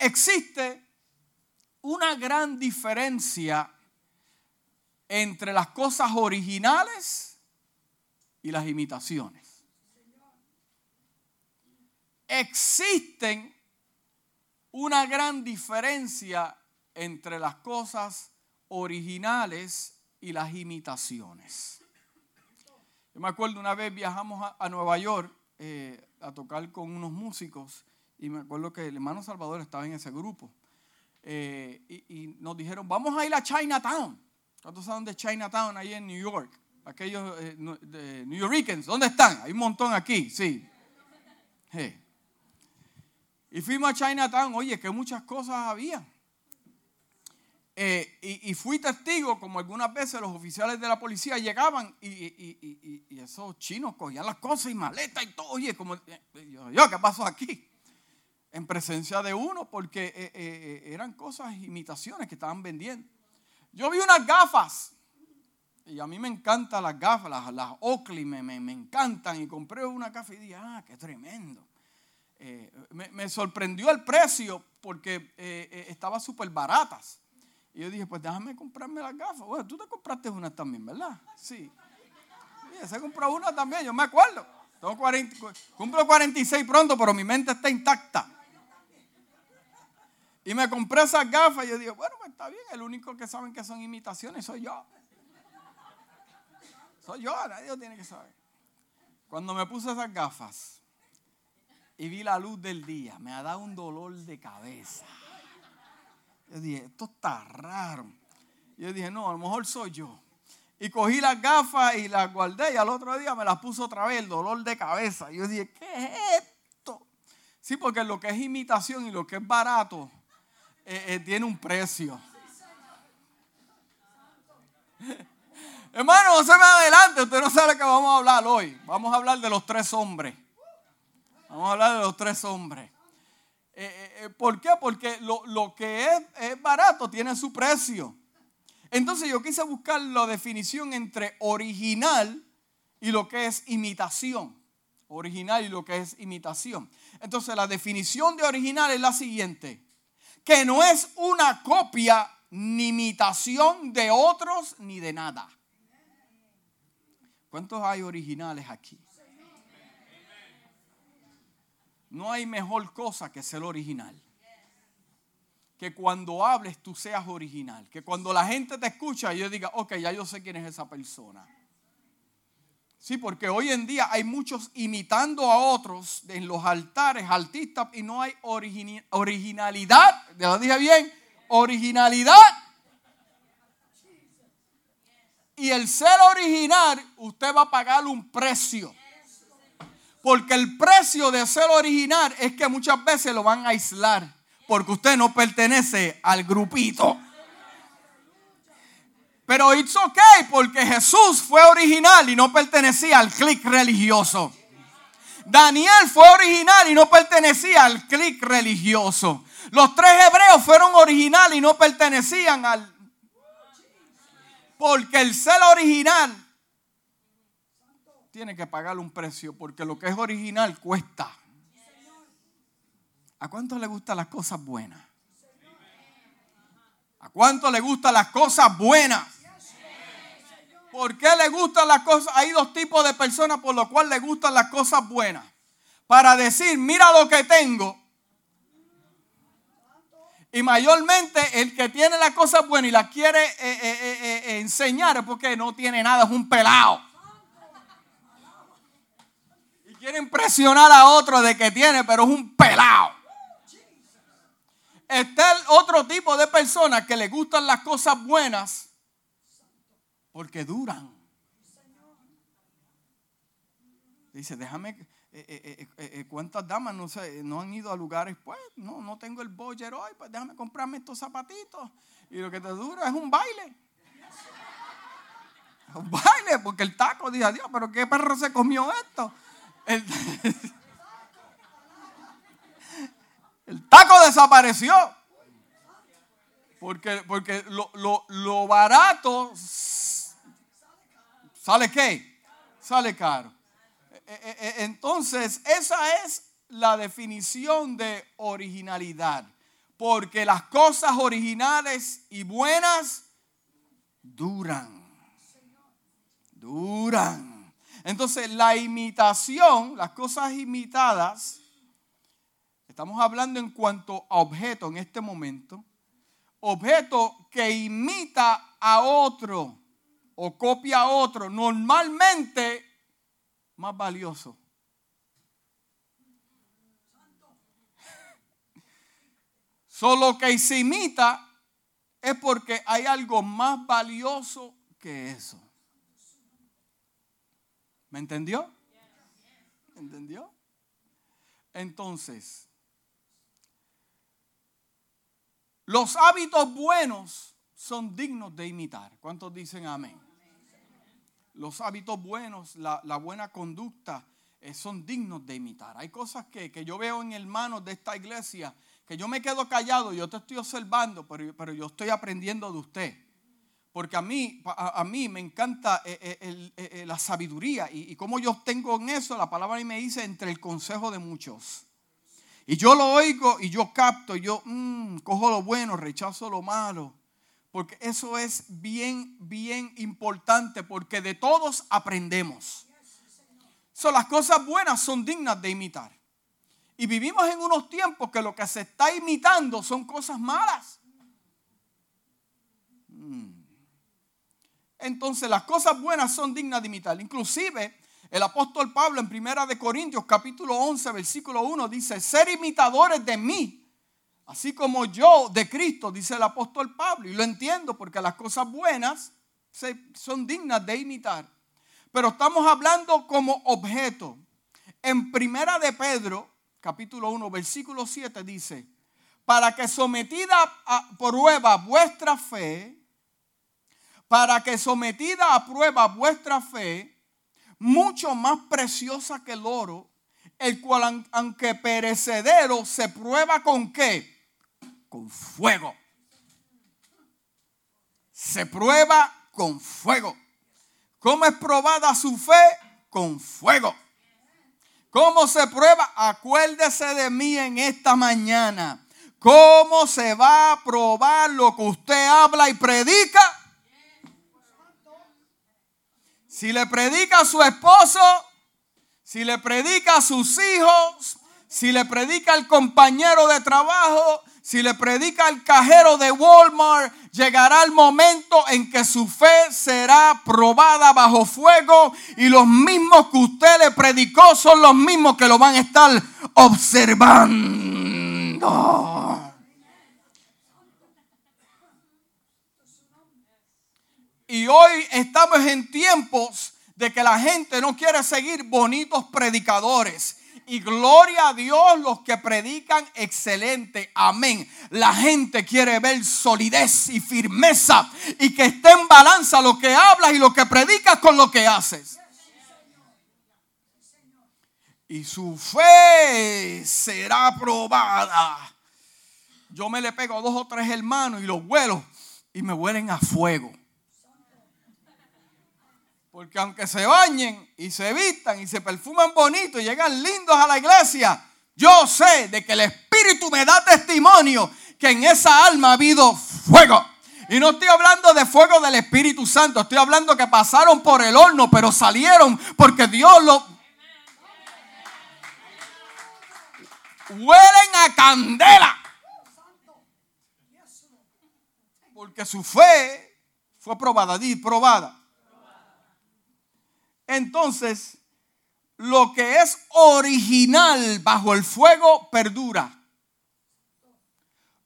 existe una gran diferencia entre las cosas originales y las imitaciones. Existen una gran diferencia entre las cosas originales y las imitaciones. Yo me acuerdo una vez viajamos a, Nueva York eh, a tocar con unos músicos y me acuerdo que el hermano Salvador estaba en ese grupo. Eh, y, nos dijeron, vamos a ir a Chinatown. ¿Cuántos saben de Chinatown ahí en New York? Aquellos eh, New Yorkers, ¿dónde están? Hay un montón aquí, sí. Y fuimos a Chinatown, oye, que muchas cosas había. Eh, y, fui testigo, como algunas veces los oficiales de la policía llegaban y, esos chinos cogían las cosas y maletas y todo. Oye, como, yo, ¿qué pasó aquí? En presencia de uno, porque eh, eh, eran cosas, imitaciones que estaban vendiendo. Yo vi unas gafas, y a mí me encantan las gafas, las, Oakley me, me, encantan, y compré una gafa y dije, ah, qué tremendo. me, me, sorprendió el precio porque estaban súper baratas. Y yo dije, pues déjame comprarme las gafas. Bueno, tú te compraste una también, ¿verdad? Sí. Y se compró una también, yo me acuerdo. Tengo 40, cumplo 46 pronto, pero mi mente está intacta. Y me compré esas gafas y yo dije, bueno, pues está bien, el único que saben que son imitaciones soy yo. Soy yo, nadie tiene que saber. Cuando me puse esas gafas y vi la luz del día, me ha dado un dolor de cabeza. Yo dije, esto está raro. Yo dije, no, a lo mejor soy yo. Y cogí las gafas y las guardé y al otro día me las puso otra vez, el dolor de cabeza. Yo dije, ¿qué es esto? Sí, porque lo que es imitación y lo que es barato eh, eh, tiene un precio. Hermano, no se me adelante, usted no sabe que vamos a hablar hoy. Vamos a hablar de los tres hombres. Vamos a hablar de los tres hombres. Eh, ¿Por qué? Porque lo, que es, es, barato tiene su precio. Entonces yo quise buscar la definición entre original y lo que es imitación. Original y lo que es imitación. Entonces la definición de original es la siguiente. Que no es una copia ni imitación de otros ni de nada. ¿Cuántos hay originales aquí? No hay mejor cosa que ser original. Que cuando hables tú seas original. Que cuando la gente te escucha yo diga, ok, ya yo sé quién es esa persona. Sí, porque hoy en día hay muchos imitando a otros en los altares, artistas, y no hay originalidad. ¿Lo dije bien? Originalidad. Y el ser original, usted va a pagar un precio. Porque el precio de ser original es que muchas veces lo van a aislar. Porque usted no pertenece al grupito. Pero it's okay porque Jesús fue original y no pertenecía al clic religioso. Daniel fue original y no pertenecía al clic religioso. Los tres hebreos fueron originales y no pertenecían al... Porque el ser original tiene que pagar un precio porque lo que es original cuesta. ¿A cuánto le gustan las cosas buenas? ¿A cuánto le gustan las cosas buenas? ¿Por qué le gustan las cosas? Hay dos tipos de personas por lo cual le gustan las cosas buenas. Para decir, mira lo que tengo. Y mayormente el que tiene las cosas buenas y las quiere eh, eh, eh, enseñar es porque no tiene nada, es un pelado. Quiere impresionar a otro de que tiene, pero es un pelado. Está el otro tipo de personas que le gustan las cosas buenas porque duran. Dice, déjame, eh, eh, eh, ¿cuántas damas no, sé, no han ido a lugares? Pues no, no tengo el boyer hoy, pues déjame comprarme estos zapatitos. Y lo que te dura es un baile. Un baile, porque el taco dice, Dios, pero ¿qué perro se comió esto? El, taco desapareció. Porque, porque lo, barato sale qué? Sale caro. E, e, e, entonces, esa es la definición de originalidad. Porque las cosas originales y buenas duran. Duran. Entonces la imitación, las cosas imitadas, estamos hablando en cuanto a objeto en este momento, objeto que imita a otro o copia a otro, normalmente más valioso. Solo que se imita es porque hay algo más valioso que eso. ¿Me entendió? ¿Me entendió? Entonces, los hábitos buenos son dignos de imitar. ¿Cuántos dicen amén? Los hábitos buenos, la, buena conducta eh, son dignos de imitar. Hay cosas que, que yo veo en hermanos de esta iglesia que yo me quedo callado, yo te estoy observando, pero, pero yo estoy aprendiendo de usted. Porque a mí, a, mí me encanta eh, eh, la sabiduría y, como yo tengo en eso, la palabra me dice entre el consejo de muchos. Y yo lo oigo y yo capto, y yo mm, cojo lo bueno, rechazo lo malo. Porque eso es bien, bien importante, porque de todos aprendemos. So, las cosas buenas son dignas de imitar. Y vivimos en unos tiempos que lo que se está imitando son cosas malas. Mm. Entonces las cosas buenas son dignas de imitar. Inclusive el apóstol Pablo en Primera de Corintios capítulo 11 versículo 1 dice, ser imitadores de mí, así como yo de Cristo, dice el apóstol Pablo. Y lo entiendo porque las cosas buenas son dignas de imitar. Pero estamos hablando como objeto. En Primera de Pedro capítulo 1, versículo 7 dice, para que sometida a prueba vuestra fe, para que sometida a prueba vuestra fe, mucho más preciosa que el oro, el cual aunque perecedero se prueba con qué? Con fuego. Se prueba con fuego. ¿Cómo es probada su fe? Con fuego. ¿Cómo se prueba? Acuérdese de mí en esta mañana. ¿Cómo se va a probar lo que usted habla y predica? Si le predica a su esposo, si le predica a sus hijos, si le predica al compañero de trabajo, si le predica al cajero de Walmart, llegará el momento en que su fe será probada bajo fuego y los mismos que usted le predicó son los mismos que lo van a estar observando. Y hoy estamos en tiempos de que la gente no quiere seguir bonitos predicadores y gloria a Dios los que predican excelente. Amén. La gente quiere ver solidez y firmeza y que esté en balanza lo que hablas y lo que predicas con lo que haces. Y su fe será probada. Yo me le pego a dos o tres hermanos y los vuelo y me huelen a fuego. Porque aunque se bañen y se vistan y se perfuman bonito y llegan lindos a la iglesia, yo sé de que el Espíritu me da testimonio que en esa alma ha habido fuego. Y no estoy hablando de fuego del Espíritu Santo, estoy hablando que pasaron por el horno, pero salieron porque Dios lo... Huelen a candela. Porque su fe fue probada, di probada. Entonces, lo que es original bajo el fuego perdura.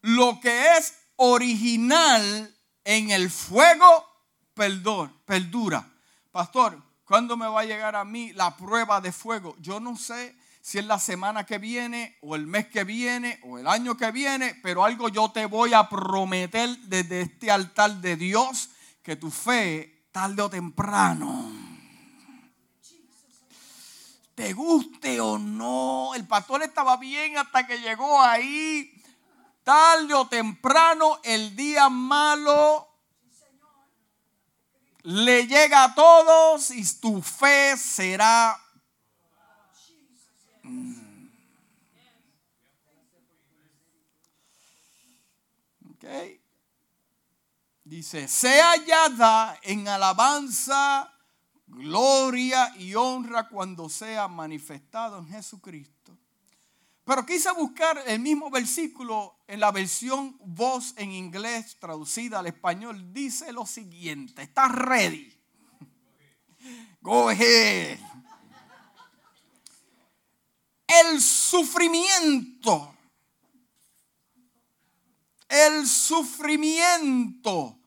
Lo que es original en el fuego perdura. Pastor, ¿cuándo me va a llegar a mí la prueba de fuego? Yo no sé si es la semana que viene o el mes que viene o el año que viene, pero algo yo te voy a prometer desde este altar de Dios, que tu fe tarde o temprano te guste o no, el pastor estaba bien hasta que llegó ahí. Tarde o temprano, el día malo le llega a todos y tu fe será... Mm. Okay. Dice, sea hallada en alabanza, gloria y honra cuando sea manifestado en Jesucristo. Pero quise buscar el mismo versículo en la versión voz en inglés traducida al español. Dice lo siguiente, ¿estás ready? Go ahead. El sufrimiento el sufrimiento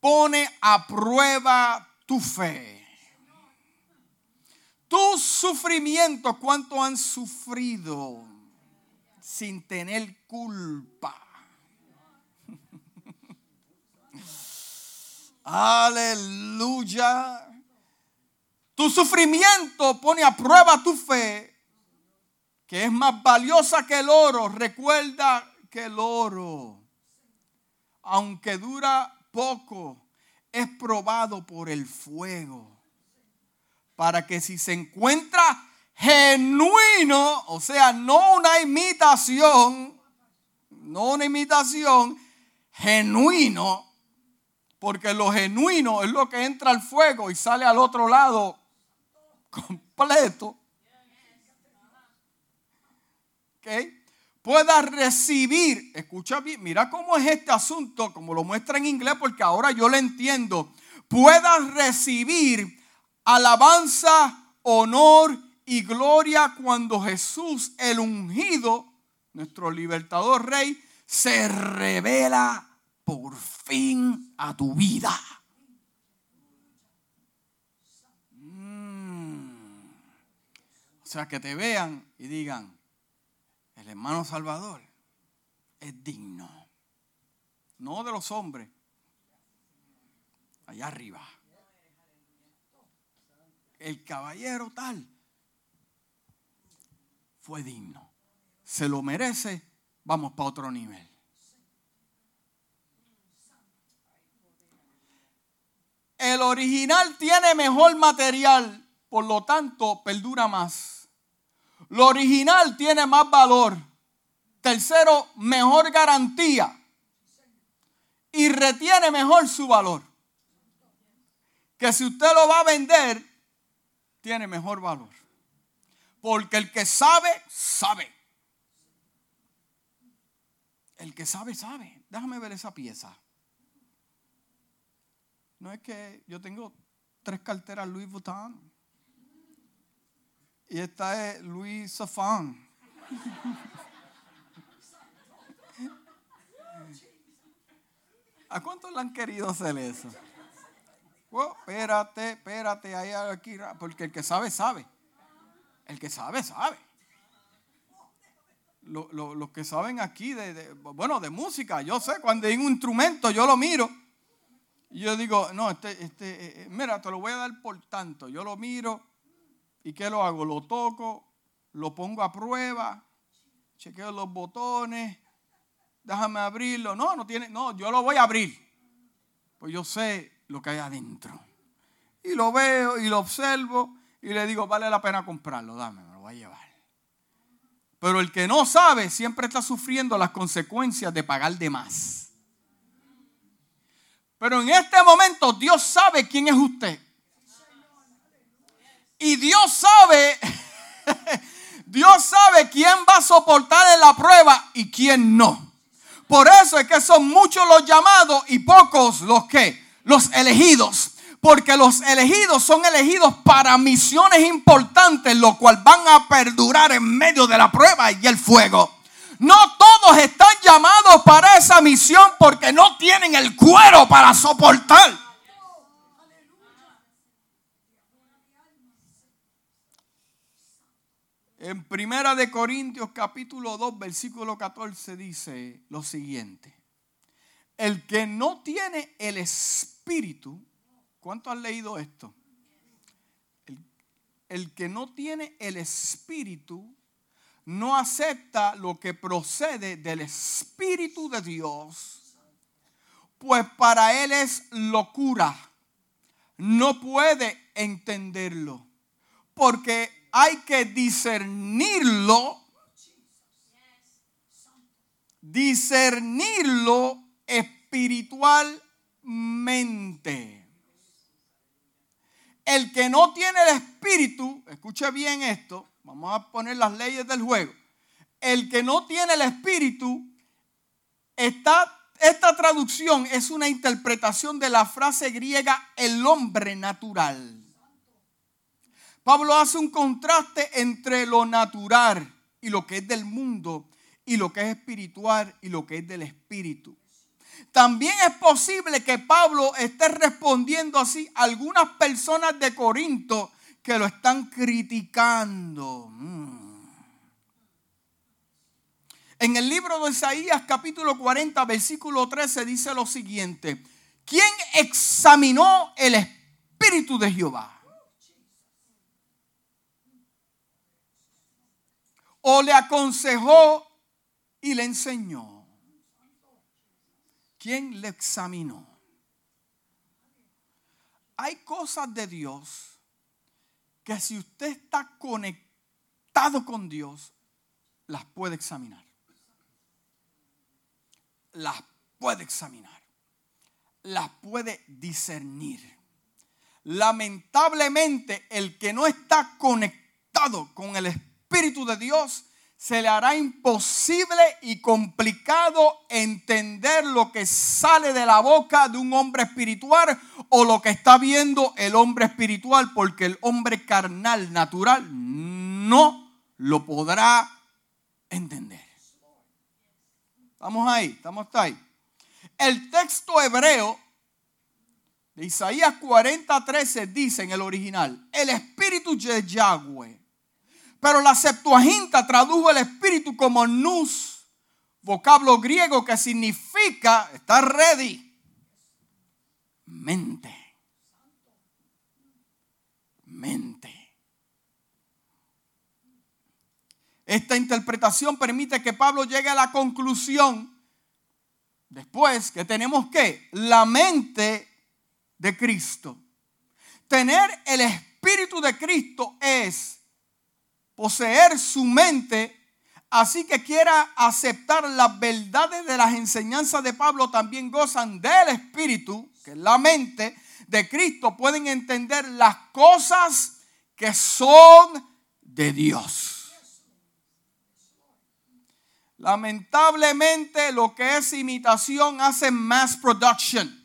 pone a prueba tu fe. Tu sufrimiento, ¿cuánto han sufrido sin tener culpa? Aleluya. Tu sufrimiento pone a prueba tu fe, que es más valiosa que el oro. Recuerda que el oro aunque dura poco, es probado por el fuego. Para que si se encuentra genuino, o sea, no una imitación, no una imitación, genuino, porque lo genuino es lo que entra al fuego y sale al otro lado completo. ¿Ok? pueda recibir, escucha bien, mira cómo es este asunto, como lo muestra en inglés, porque ahora yo lo entiendo, pueda recibir alabanza, honor y gloria cuando Jesús, el ungido, nuestro libertador rey, se revela por fin a tu vida. Mm. O sea, que te vean y digan, el hermano Salvador es digno. No de los hombres. Allá arriba. El caballero tal fue digno. Se lo merece. Vamos para otro nivel. El original tiene mejor material, por lo tanto, perdura más. Lo original tiene más valor. Tercero, mejor garantía. Y retiene mejor su valor. Que si usted lo va a vender, tiene mejor valor. Porque el que sabe, sabe. El que sabe, sabe. Déjame ver esa pieza. No es que yo tengo tres carteras Louis Vuitton. Y esta es Luis Safán. ¿A cuántos le han querido hacer eso? Oh, espérate, espérate, ahí aquí, porque el que sabe, sabe. El que sabe, sabe. Los que saben aquí, de, bueno, de música, yo sé, cuando hay un instrumento, yo lo miro. Y yo digo, no, este, este, eh, eh, mira, te lo voy a dar por tanto. Yo lo miro ¿Y qué lo hago? Lo toco, lo pongo a prueba, chequeo los botones, déjame abrirlo. No, no tiene, no, yo lo voy a abrir. Pues yo sé lo que hay adentro. Y lo veo y lo observo y le digo, vale la pena comprarlo, dame, me lo voy a llevar. Pero el que no sabe siempre está sufriendo las consecuencias de pagar de más. Pero en este momento Dios sabe quién es usted. Y Dios sabe, Dios sabe quién va a soportar en la prueba y quién no. Por eso es que son muchos los llamados y pocos los que, los elegidos. Porque los elegidos son elegidos para misiones importantes, lo cual van a perdurar en medio de la prueba y el fuego. No todos están llamados para esa misión porque no tienen el cuero para soportar. En Primera de Corintios capítulo 2 versículo 14 dice lo siguiente. El que no tiene el espíritu, ¿cuánto han leído esto? El, el que no tiene el espíritu no acepta lo que procede del espíritu de Dios, pues para él es locura. No puede entenderlo, porque hay que discernirlo, discernirlo espiritualmente. El que no tiene el espíritu, escuche bien esto, vamos a poner las leyes del juego. El que no tiene el espíritu, está, esta traducción es una interpretación de la frase griega el hombre natural. Pablo hace un contraste entre lo natural y lo que es del mundo y lo que es espiritual y lo que es del espíritu. También es posible que Pablo esté respondiendo así a algunas personas de Corinto que lo están criticando. Mm. En el libro de Isaías capítulo 40 versículo 13 dice lo siguiente. ¿Quién examinó el espíritu de Jehová? O le aconsejó y le enseñó. ¿Quién le examinó? Hay cosas de Dios que si usted está conectado con Dios, las puede examinar. Las puede examinar. Las puede discernir. Lamentablemente, el que no está conectado con el Espíritu de Dios se le hará imposible y complicado entender lo que sale de la boca de un hombre espiritual o lo que está viendo el hombre espiritual, porque el hombre carnal, natural, no lo podrá entender. Estamos ahí, estamos ahí. El texto hebreo de Isaías 40:13 dice en el original, el espíritu de Yahweh pero la Septuaginta tradujo el espíritu como nous, vocablo griego que significa estar ready. Mente. Mente. Esta interpretación permite que Pablo llegue a la conclusión después que tenemos que la mente de Cristo. Tener el espíritu de Cristo es poseer su mente, así que quiera aceptar las verdades de las enseñanzas de Pablo, también gozan del Espíritu, que es la mente de Cristo, pueden entender las cosas que son de Dios. Lamentablemente lo que es imitación hace mass production.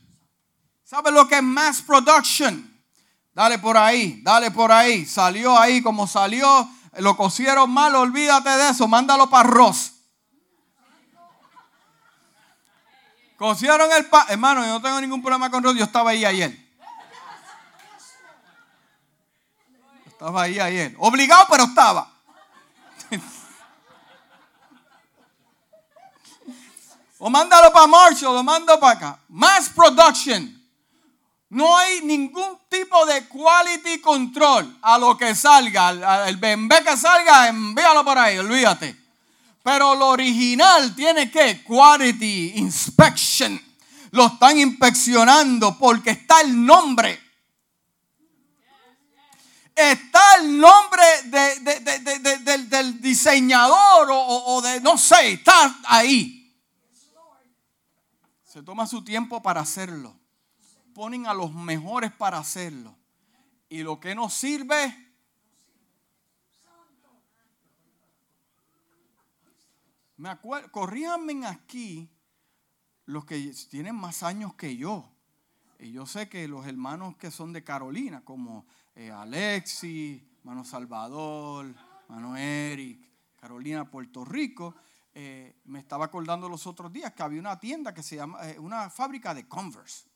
¿Sabe lo que es mass production? Dale por ahí, dale por ahí. Salió ahí como salió lo cosieron mal, olvídate de eso, mándalo para arroz. Cosieron el pan. Hermano, yo no tengo ningún problema con arroz, yo estaba ahí ayer. Estaba ahí ayer. Obligado, pero estaba. o mándalo para Marshall, lo mando para acá. Mass production. No hay ningún tipo de quality control a lo que salga. El bebé que salga, envíalo por ahí, olvídate. Pero lo original tiene que quality inspection. Lo están inspeccionando porque está el nombre. Está el nombre del diseñador o, o de, no sé, está ahí. Se toma su tiempo para hacerlo ponen a los mejores para hacerlo. Y lo que no sirve, me acuerdo, aquí los que tienen más años que yo. Y yo sé que los hermanos que son de Carolina, como eh, Alexi, Mano Salvador, Mano Eric, Carolina, Puerto Rico, eh, me estaba acordando los otros días que había una tienda que se llama, eh, una fábrica de Converse.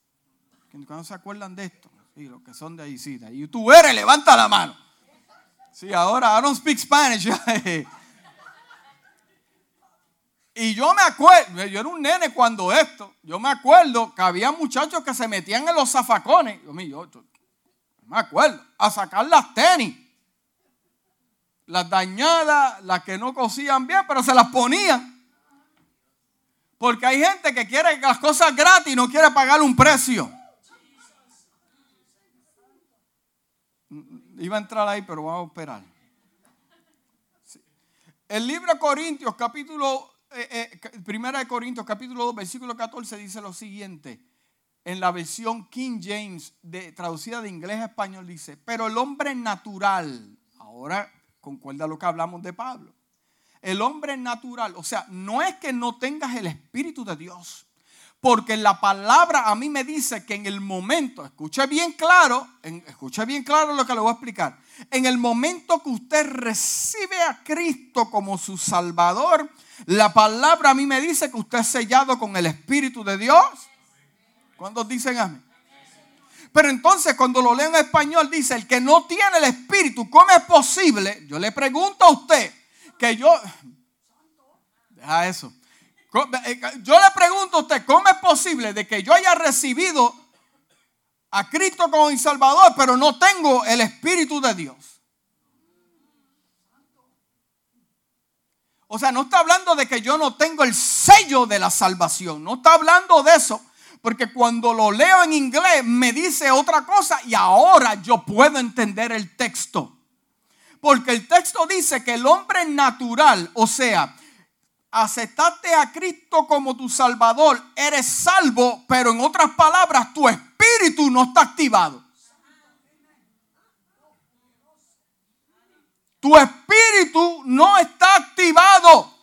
¿Cuándo se acuerdan de esto? Sí, los que son de ahí, sí. Eres, levanta la mano. Sí, ahora I don't speak Spanish. y yo me acuerdo, yo era un nene cuando esto, yo me acuerdo que había muchachos que se metían en los zafacones. Yo, yo, yo me acuerdo, a sacar las tenis. Las dañadas, las que no cosían bien, pero se las ponían. Porque hay gente que quiere las cosas gratis y no quiere pagar un precio. Iba a entrar ahí, pero vamos a esperar. El libro de Corintios, capítulo eh, eh, Primera de Corintios capítulo 2 versículo 14 dice lo siguiente. En la versión King James traducida de inglés a español dice, pero el hombre natural, ahora concuerda lo que hablamos de Pablo, el hombre natural, o sea, no es que no tengas el Espíritu de Dios, porque la palabra a mí me dice que en el momento, escuche bien claro, escuche bien claro lo que le voy a explicar, en el momento que usted recibe a Cristo como su Salvador, la palabra a mí me dice que usted es sellado con el Espíritu de Dios. ¿Cuántos dicen amén? Pero entonces cuando lo leo en español dice, el que no tiene el Espíritu, ¿cómo es posible? Yo le pregunto a usted que yo... Deja eso. Eh, yo le pregunto a usted, ¿cómo es posible de que yo haya recibido a Cristo como mi Salvador, pero no tengo el Espíritu de Dios? O sea, no está hablando de que yo no tengo el sello de la salvación. No está hablando de eso. Porque cuando lo leo en inglés me dice otra cosa y ahora yo puedo entender el texto. Porque el texto dice que el hombre natural, o sea, aceptaste a Cristo como tu Salvador, eres salvo, pero en otras palabras, tu espíritu no está activado. Tu espíritu no está activado.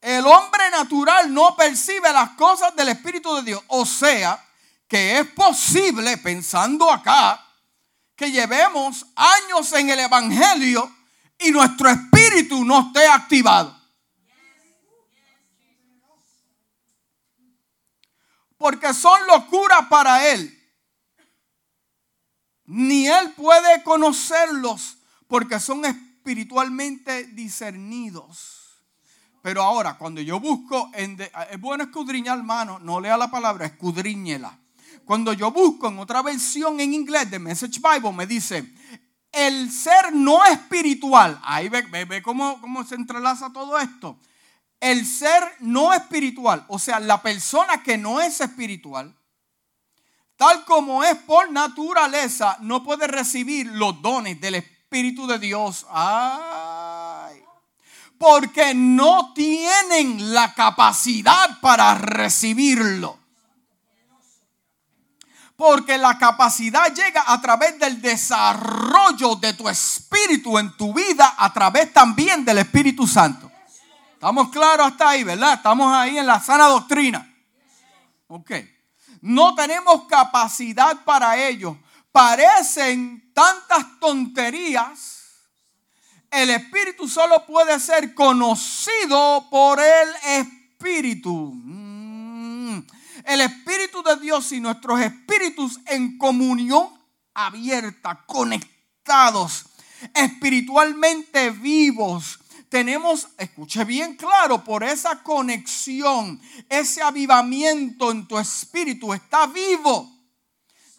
El hombre natural no percibe las cosas del Espíritu de Dios. O sea, que es posible, pensando acá, que llevemos años en el Evangelio y nuestro espíritu no esté activado. Porque son locuras para Él ni él puede conocerlos porque son espiritualmente discernidos. Pero ahora, cuando yo busco, en es bueno escudriñar, hermano, no lea la palabra, escudriñela. Cuando yo busco en otra versión en inglés de Message Bible, me dice, el ser no espiritual, ahí ve, ve, cómo, cómo se entrelaza todo esto. El ser no espiritual, o sea, la persona que no es espiritual, tal como es por naturaleza, no puede recibir los dones del Espíritu de Dios. Ay. Porque no tienen la capacidad para recibirlo. Porque la capacidad llega a través del desarrollo de tu espíritu en tu vida, a través también del Espíritu Santo. Estamos claros hasta ahí, ¿verdad? Estamos ahí en la sana doctrina. Ok no tenemos capacidad para ello. Parecen tantas tonterías. El Espíritu solo puede ser conocido por el Espíritu. El Espíritu de Dios y nuestros espíritus en comunión abierta, conectados, espiritualmente vivos tenemos, escuche bien claro, por esa conexión, ese avivamiento en tu espíritu está vivo.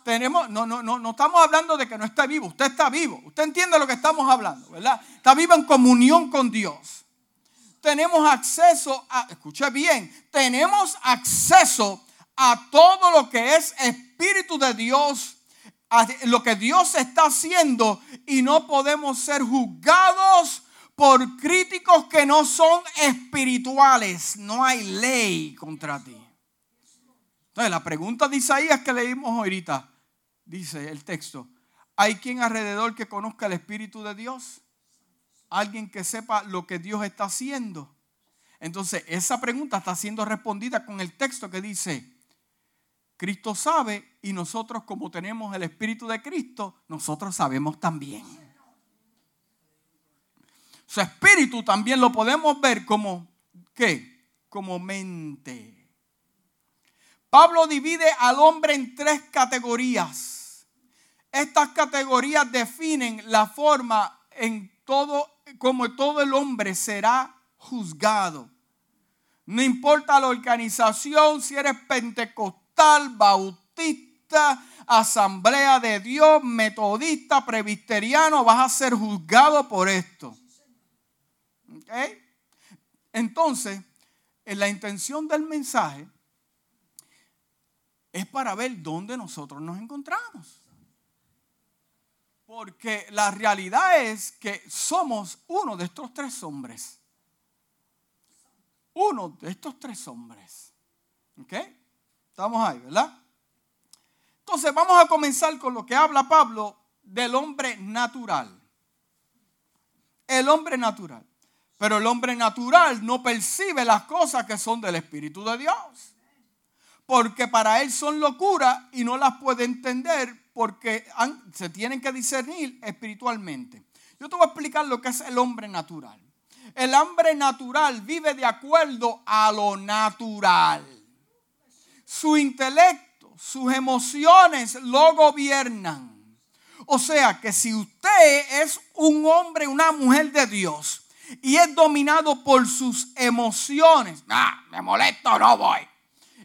Tenemos, no, no, no, no estamos hablando de que no está vivo, usted está vivo. Usted entiende lo que estamos hablando, ¿verdad? Está vivo en comunión con Dios. Tenemos acceso a, escuche bien, tenemos acceso a todo lo que es espíritu de Dios a lo que Dios está haciendo y no podemos ser juzgados por críticos que no son espirituales. No hay ley contra ti. Entonces, la pregunta de Isaías que leímos ahorita, dice el texto, ¿hay quien alrededor que conozca el Espíritu de Dios? ¿Alguien que sepa lo que Dios está haciendo? Entonces, esa pregunta está siendo respondida con el texto que dice, Cristo sabe y nosotros como tenemos el Espíritu de Cristo, nosotros sabemos también. Su espíritu también lo podemos ver como, ¿qué? Como mente. Pablo divide al hombre en tres categorías. Estas categorías definen la forma en todo, como todo el hombre será juzgado. No importa la organización, si eres pentecostal, bautista, asamblea de Dios, metodista, presbiteriano, vas a ser juzgado por esto. Entonces, en la intención del mensaje es para ver dónde nosotros nos encontramos. Porque la realidad es que somos uno de estos tres hombres. Uno de estos tres hombres. ¿Ok? Estamos ahí, ¿verdad? Entonces vamos a comenzar con lo que habla Pablo del hombre natural. El hombre natural. Pero el hombre natural no percibe las cosas que son del Espíritu de Dios. Porque para él son locura y no las puede entender porque se tienen que discernir espiritualmente. Yo te voy a explicar lo que es el hombre natural. El hombre natural vive de acuerdo a lo natural. Su intelecto, sus emociones lo gobiernan. O sea que si usted es un hombre, una mujer de Dios y es dominado por sus emociones, ah, me molesto, no voy.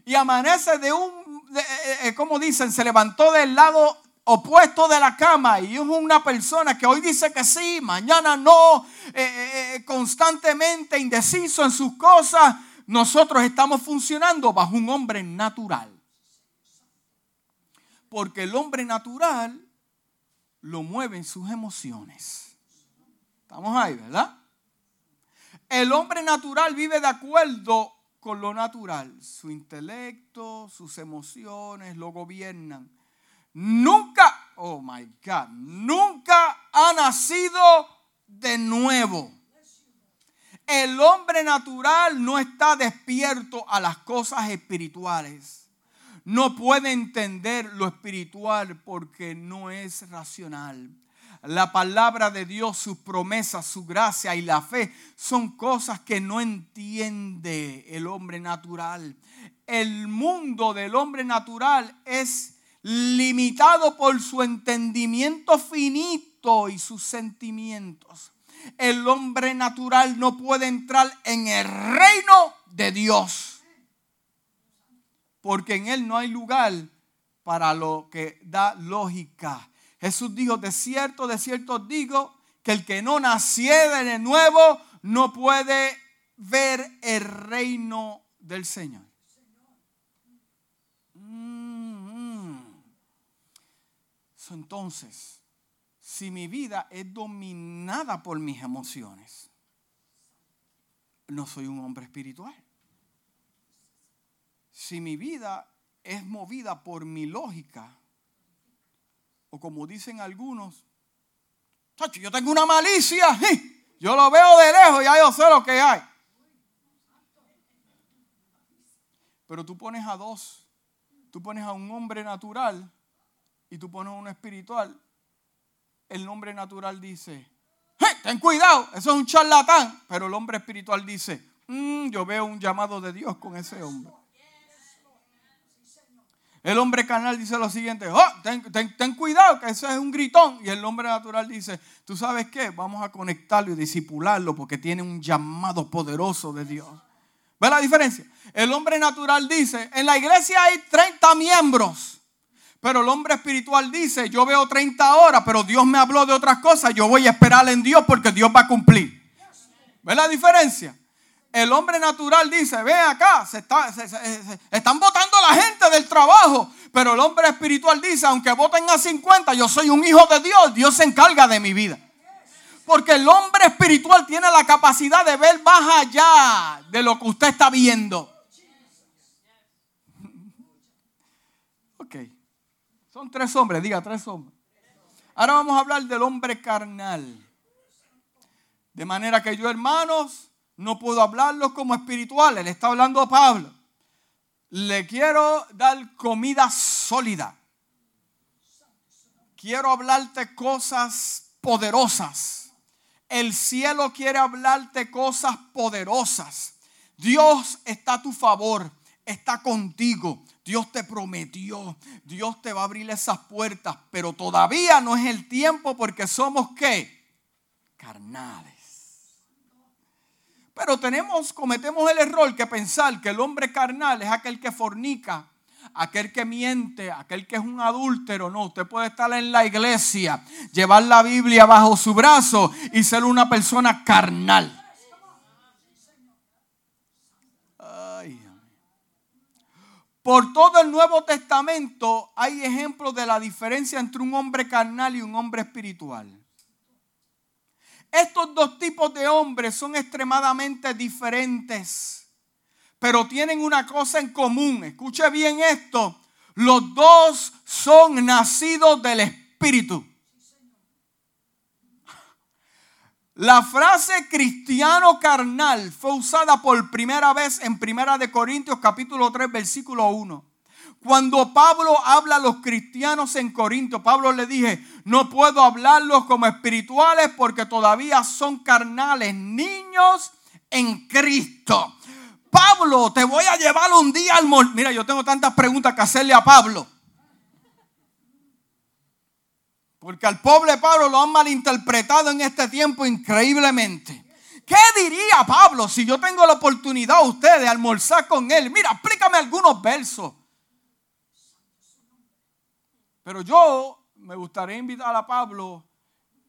Y amanece de un, eh, eh, como dicen, se levantó del lado opuesto de la cama y es una persona que hoy dice que sí, mañana no, eh, eh, eh, constantemente indeciso en sus cosas, nosotros estamos funcionando bajo un hombre natural. Porque el hombre natural lo mueven sus emociones. Estamos ahí, ¿verdad? El hombre natural vive de acuerdo con lo natural. Su intelecto, sus emociones lo gobiernan nunca, oh my God, nunca ha nacido de nuevo. El hombre natural no está despierto a las cosas espirituales. No puede entender lo espiritual porque no es racional. La palabra de Dios, sus promesas, su gracia y la fe son cosas que no entiende el hombre natural. El mundo del hombre natural es limitado por su entendimiento finito y sus sentimientos. El hombre natural no puede entrar en el reino de Dios, porque en él no hay lugar para lo que da lógica. Jesús dijo, de cierto, de cierto digo, que el que no naciera de nuevo no puede ver el reino del Señor. Entonces, si mi vida es dominada por mis emociones, no soy un hombre espiritual. Si mi vida es movida por mi lógica, o como dicen algunos, yo tengo una malicia, yo lo veo de lejos, ya yo sé lo que hay. Pero tú pones a dos, tú pones a un hombre natural y tú pones uno espiritual, el hombre natural dice, ten cuidado, eso es un charlatán. Pero el hombre espiritual dice, mm, yo veo un llamado de Dios con ese hombre. El hombre carnal dice lo siguiente, oh, ten, cuidado, que ese es un gritón. Y el hombre natural dice, ¿tú sabes qué? Vamos a conectarlo y disipularlo porque tiene un llamado poderoso de Dios. ¿Ves la diferencia? El hombre natural dice, en la iglesia hay 30 miembros. Pero el hombre espiritual dice, yo veo 30 horas, pero Dios me habló de otras cosas, yo voy a esperar en Dios porque Dios va a cumplir. ¿Ves la diferencia? El hombre natural dice, ve acá, se, están votando la gente del trabajo. Pero el hombre espiritual dice, aunque voten a 50, yo soy un hijo de Dios, Dios se encarga de mi vida. Porque el hombre espiritual tiene la capacidad de ver más allá de lo que usted está viendo. Tres hombres, diga tres hombres. Ahora vamos a hablar del hombre carnal. De manera que yo, hermanos, no puedo hablarlos como espirituales. Le está hablando Pablo. Le quiero dar comida sólida. Quiero hablarte cosas poderosas. El cielo quiere hablarte cosas poderosas. Dios está a tu favor, está contigo. Dios te prometió, Dios te va a abrir esas puertas, pero todavía no es el tiempo porque somos qué? Carnales. Pero tenemos, cometemos el error que pensar que el hombre carnal es aquel que fornica, aquel que miente, aquel que es un adúltero. No, usted puede estar en la iglesia, llevar la Biblia bajo su brazo y ser una persona carnal. Por todo el Nuevo Testamento hay ejemplos de la diferencia entre un hombre carnal y un hombre espiritual. Estos dos tipos de hombres son extremadamente diferentes, pero tienen una cosa en común. Escuche bien esto. Los dos son nacidos del Espíritu. La frase cristiano carnal fue usada por primera vez en Primera de Corintios capítulo 3 versículo 1. Cuando Pablo habla a los cristianos en Corinto, Pablo le dije, no puedo hablarlos como espirituales porque todavía son carnales, niños en Cristo. Pablo, te voy a llevar un día al... Mira, yo tengo tantas preguntas que hacerle a Pablo. Porque al pobre Pablo lo han malinterpretado en este tiempo increíblemente. ¿Qué diría Pablo si yo tengo la oportunidad usted de almorzar con él? Mira, explícame algunos versos. Pero yo me gustaría invitar a Pablo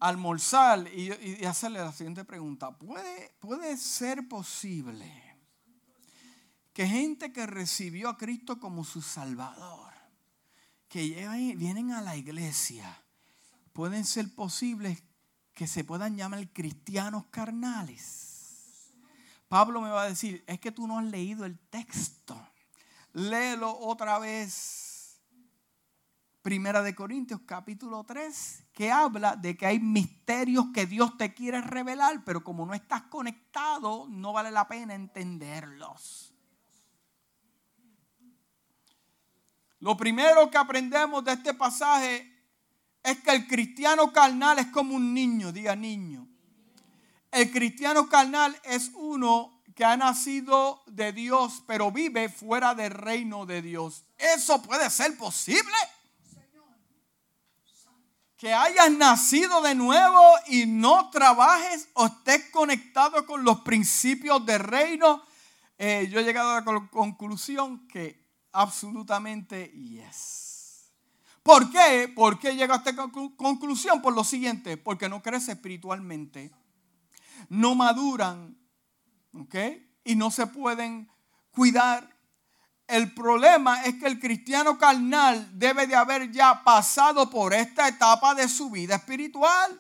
a almorzar y, hacerle la siguiente pregunta. ¿Puede, ¿Puede ser posible que gente que recibió a Cristo como su Salvador, que vienen a la iglesia, pueden ser posibles que se puedan llamar cristianos carnales. Pablo me va a decir, es que tú no has leído el texto. Léelo otra vez. Primera de Corintios capítulo 3, que habla de que hay misterios que Dios te quiere revelar, pero como no estás conectado, no vale la pena entenderlos. Lo primero que aprendemos de este pasaje es que el cristiano carnal es como un niño, diga niño. El cristiano carnal es uno que ha nacido de Dios, pero vive fuera del reino de Dios. ¿Eso puede ser posible? Que hayas nacido de nuevo y no trabajes o estés conectado con los principios del reino. Eh, yo he llegado a la conclusión que absolutamente yes. ¿Por qué? ¿Por qué llega a esta conclusión? Por lo siguiente, porque no crece espiritualmente, no maduran, ¿ok? Y no se pueden cuidar. El problema es que el cristiano carnal debe de haber ya pasado por esta etapa de su vida espiritual.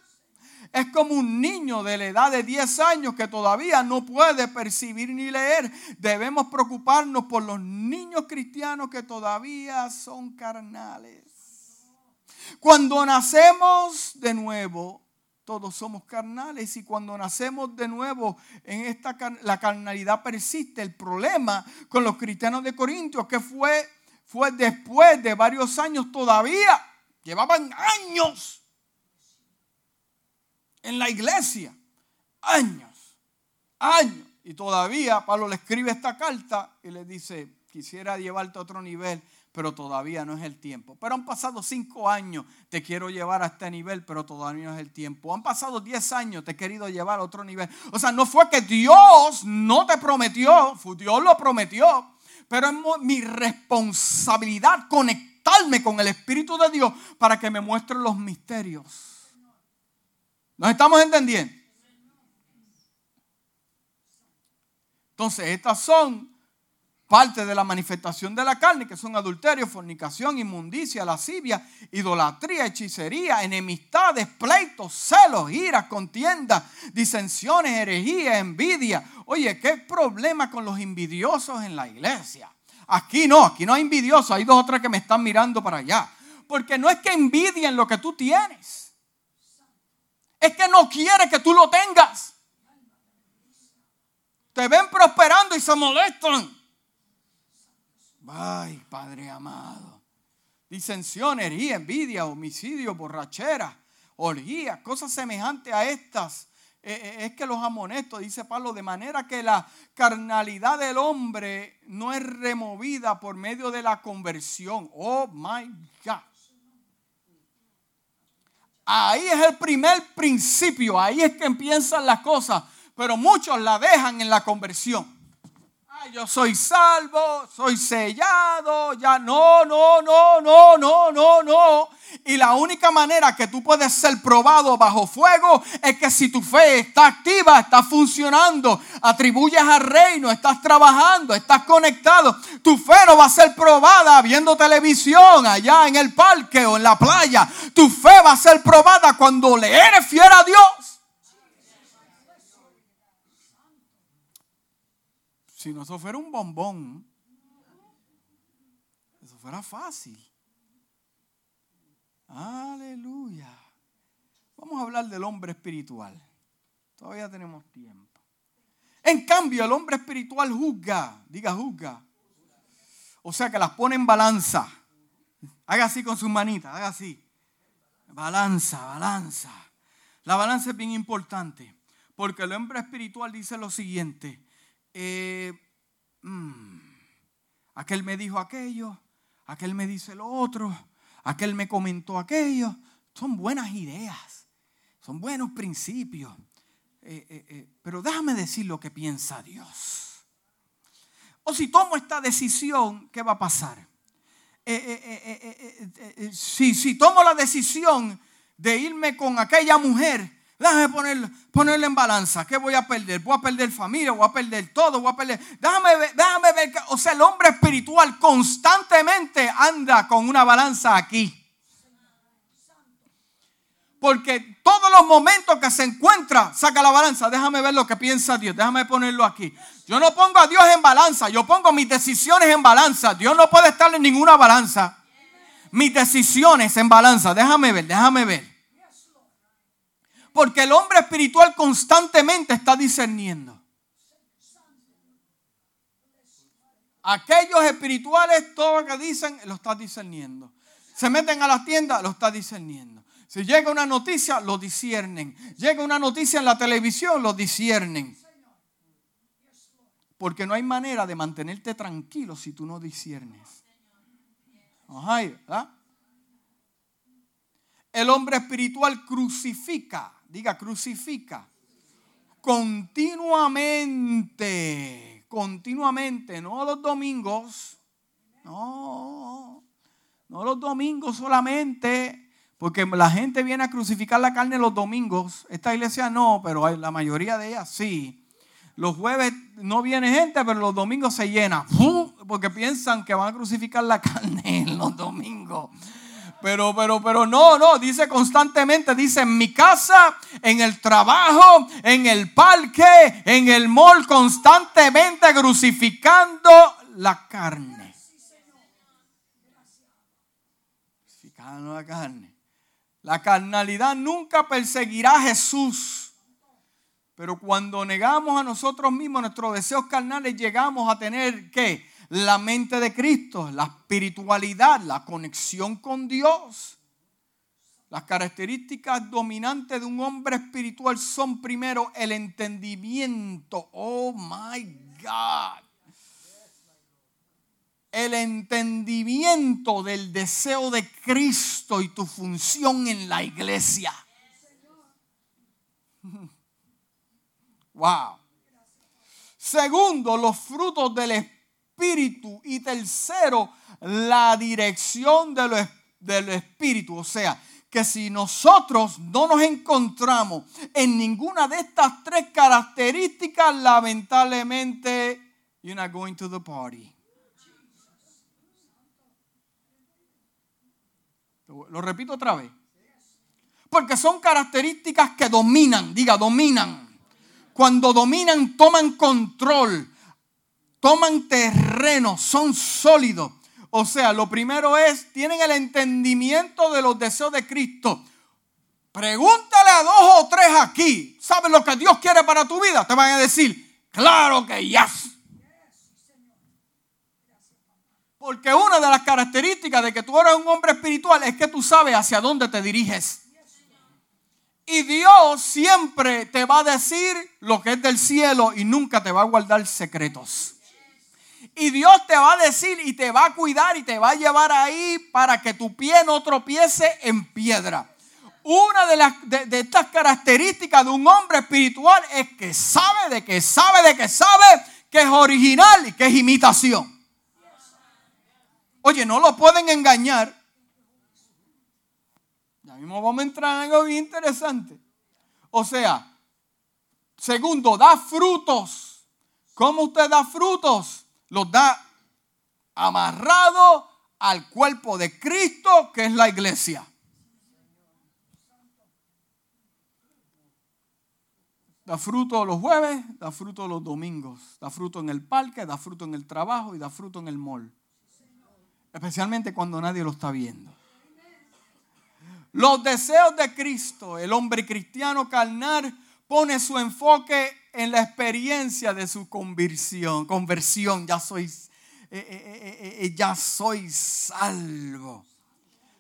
Es como un niño de la edad de 10 años que todavía no puede percibir ni leer. Debemos preocuparnos por los niños cristianos que todavía son carnales. Cuando nacemos de nuevo, todos somos carnales y cuando nacemos de nuevo en esta la carnalidad persiste. El problema con los cristianos de Corintios que fue fue después de varios años todavía llevaban años en la iglesia, años, años y todavía Pablo le escribe esta carta y le dice, quisiera llevarte a otro nivel, pero todavía no es el tiempo. Pero han pasado cinco años, te quiero llevar a este nivel, pero todavía no es el tiempo. Han pasado diez años, te he querido llevar a otro nivel. O sea, no fue que Dios no te prometió, Dios lo prometió, pero es mi responsabilidad conectarme con el Espíritu de Dios para que me muestre los misterios. ¿Nos estamos entendiendo? Entonces, estas son parte de la manifestación de la carne, que son adulterio, fornicación, inmundicia, lascivia, idolatría, hechicería, enemistades, pleitos, celos, ira, contienda, disensiones, herejía, envidia. Oye, ¿qué problema con los envidiosos en la iglesia? Aquí no, aquí no hay envidiosos, hay dos o tres que me están mirando para allá. Porque no es que envidien lo que tú tienes, es que no quiere que tú lo tengas. Te ven prosperando y se molestan. Ay, Padre amado. Disensión, herida, envidia, homicidio, borrachera, orgía, cosas semejantes a estas. Eh, eh, es que los amonestos, dice Pablo, de manera que la carnalidad del hombre no es removida por medio de la conversión. Oh my God. Ahí es el primer principio, ahí es que empiezan las cosas, pero muchos la dejan en la conversión. Yo soy salvo, soy sellado, ya no, no, no, no, no, no, no. Y la única manera que tú puedes ser probado bajo fuego es que si tu fe está activa, está funcionando, atribuyes al reino, estás trabajando, estás conectado, tu fe no va a ser probada viendo televisión allá en el parque o en la playa. Tu fe va a ser probada cuando le eres fiel a Dios. Si no, eso fuera un bombón. Eso fuera fácil. Aleluya. Vamos a hablar del hombre espiritual. Todavía tenemos tiempo. En cambio, el hombre espiritual juzga. Diga juzga. O sea que las pone en balanza. Haga así con sus manitas. Haga así. Balanza, balanza. La balanza es bien importante. Porque el hombre espiritual dice lo siguiente eh, mm, aquel me dijo aquello, aquel me dice lo otro, aquel me comentó aquello. Son buenas ideas, son buenos principios. Eh, eh, pero déjame decir lo que piensa Dios. O si tomo esta decisión, ¿qué va a pasar? si tomo la decisión de irme con aquella mujer, Déjame ponerlo, ponerlo en balanza. ¿Qué voy a perder? Voy a perder familia, voy a perder todo, voy a perder. Déjame ver, déjame ver. O sea, el hombre espiritual constantemente anda con una balanza aquí. Porque todos los momentos que se encuentra, saca la balanza. Déjame ver lo que piensa Dios. Déjame ponerlo aquí. Yo no pongo a Dios en balanza. Yo pongo mis decisiones en balanza. Dios no puede estar en ninguna balanza. Mis decisiones en balanza. Déjame ver, déjame ver. Porque el hombre espiritual constantemente está discerniendo. Aquellos espirituales, todo lo que dicen, lo está discerniendo. Se meten a las tiendas, lo está discerniendo. Si llega una noticia, lo disciernen. Llega una noticia en la televisión, lo disciernen. Porque no hay manera de mantenerte tranquilo si tú no disciernes. El hombre espiritual crucifica diga crucifica, continuamente, continuamente, no los domingos, no, no los domingos solamente, porque la gente viene a crucificar la carne los domingos, esta iglesia no, pero la mayoría de ellas sí. Los jueves no viene gente, pero los domingos se llena, porque piensan que van a crucificar la carne los domingos. Pero, pero, pero no, no, dice constantemente, dice en mi casa, en el trabajo, en el parque, en el mall, constantemente crucificando la carne. Crucificando la carne. La carnalidad nunca perseguirá a Jesús. Pero cuando negamos a nosotros mismos nuestros deseos carnales, llegamos a tener que la mente de Cristo, la espiritualidad, la conexión con Dios. Las características dominantes de un hombre espiritual son primero el entendimiento. Oh my God. El entendimiento del deseo de Cristo y tu función en la iglesia. Wow. Segundo, los frutos del Espíritu espíritu. Y tercero, la dirección del espíritu. O sea, que si nosotros no nos encontramos en ninguna de estas tres características, lamentablemente, you're not going to the party. Lo repito otra vez. Porque son características que dominan, diga, dominan. Cuando dominan, toman control toman terreno, son sólidos. O sea, lo primero es, tienen el entendimiento de los deseos de Cristo. Pregúntale a dos o tres aquí, ¿sabes lo que Dios quiere para tu vida? Te van a decir, claro que ya. Porque una de las características de que tú eres un hombre espiritual es que tú sabes hacia dónde te diriges. Y Dios siempre te va a decir lo que es del cielo y nunca te va a guardar secretos. Y Dios te va a decir y te va a cuidar y te va a llevar ahí para que tu pie no tropiece en piedra. Una de, las, de, estas características de un hombre espiritual es que sabe de que sabe de que sabe que es original y que es imitación. Oye, no lo pueden engañar. Ya mismo vamos a entrar en algo bien interesante. O sea, segundo, da frutos. ¿Cómo usted da frutos? Los da amarrado al cuerpo de Cristo, que es la iglesia. Da fruto los jueves, da fruto los domingos, da fruto en el parque, da fruto en el trabajo y da fruto en el mall. Especialmente cuando nadie lo está viendo. Los deseos de Cristo, el hombre cristiano carnal, pone su enfoque en la experiencia de su conversión. Conversión, ya soy, eh, eh, eh, ya soy salvo.